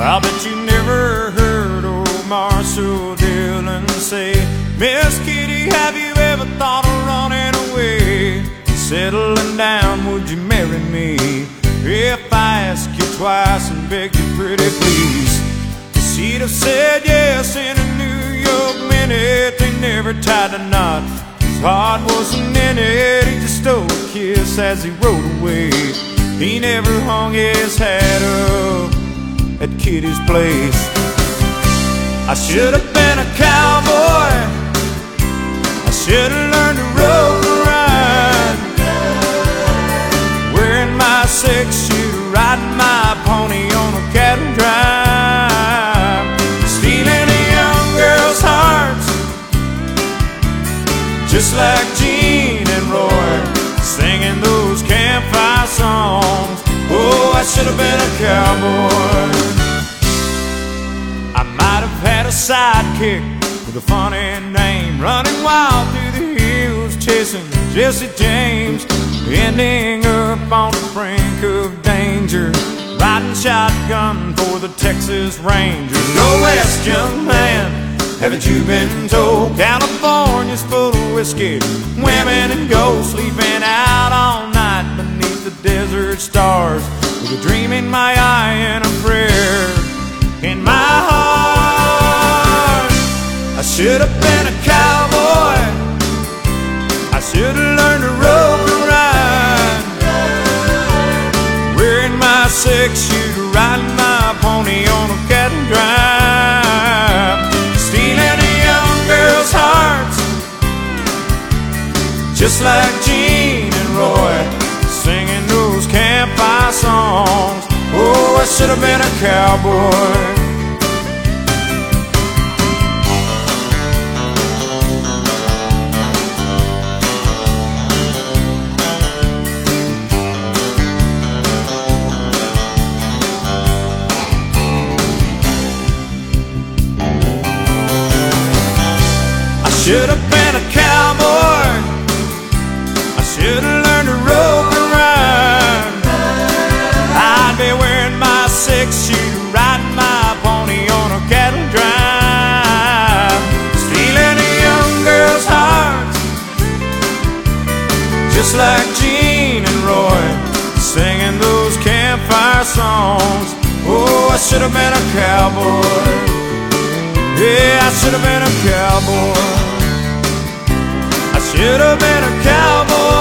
I'll bet you never heard old Marshall Dillon say, Miss Kitty, have you ever thought of running away? Settling down, would you marry me? If I ask you twice and beg you pretty please She'd have said yes in a New York minute They never tied a knot His heart wasn't in it He just stole a kiss as he rode away He never hung his hat up at Kitty's place I should have been a cowboy. I should have learned to rope and ride. Wearing my six shooter Riding my pony on a cattle drive. Stealing a young girl's hearts Just like Gene and Roy Singing those campfire songs. Oh, I should have been a cowboy a sidekick with a funny name Running wild through the hills chasing Jesse James Ending up on the brink of danger Riding shotgun for the Texas Rangers. No west, young man, haven't you been told? California's full of whiskey, women and gold Sleeping out all night beneath the desert stars. With a dream in my eye should have been a cowboy. I should have learned to rope and ride. Wearing my six-shooter Riding my pony on a cattle drive. Stealing a young girl's hearts Just like Gene and Roy Singing those campfire songs. Oh, I should have been a cowboy should have been a cowboy. I should have learned to rope and ride. I'd be wearing my six shooter, riding my pony on a cattle drive, stealing a young girl's heart, just like Gene and Roy, singing those campfire songs. Oh, I should have been a cowboy. Yeah, I should have been a cowboy. Should have been a cowboy.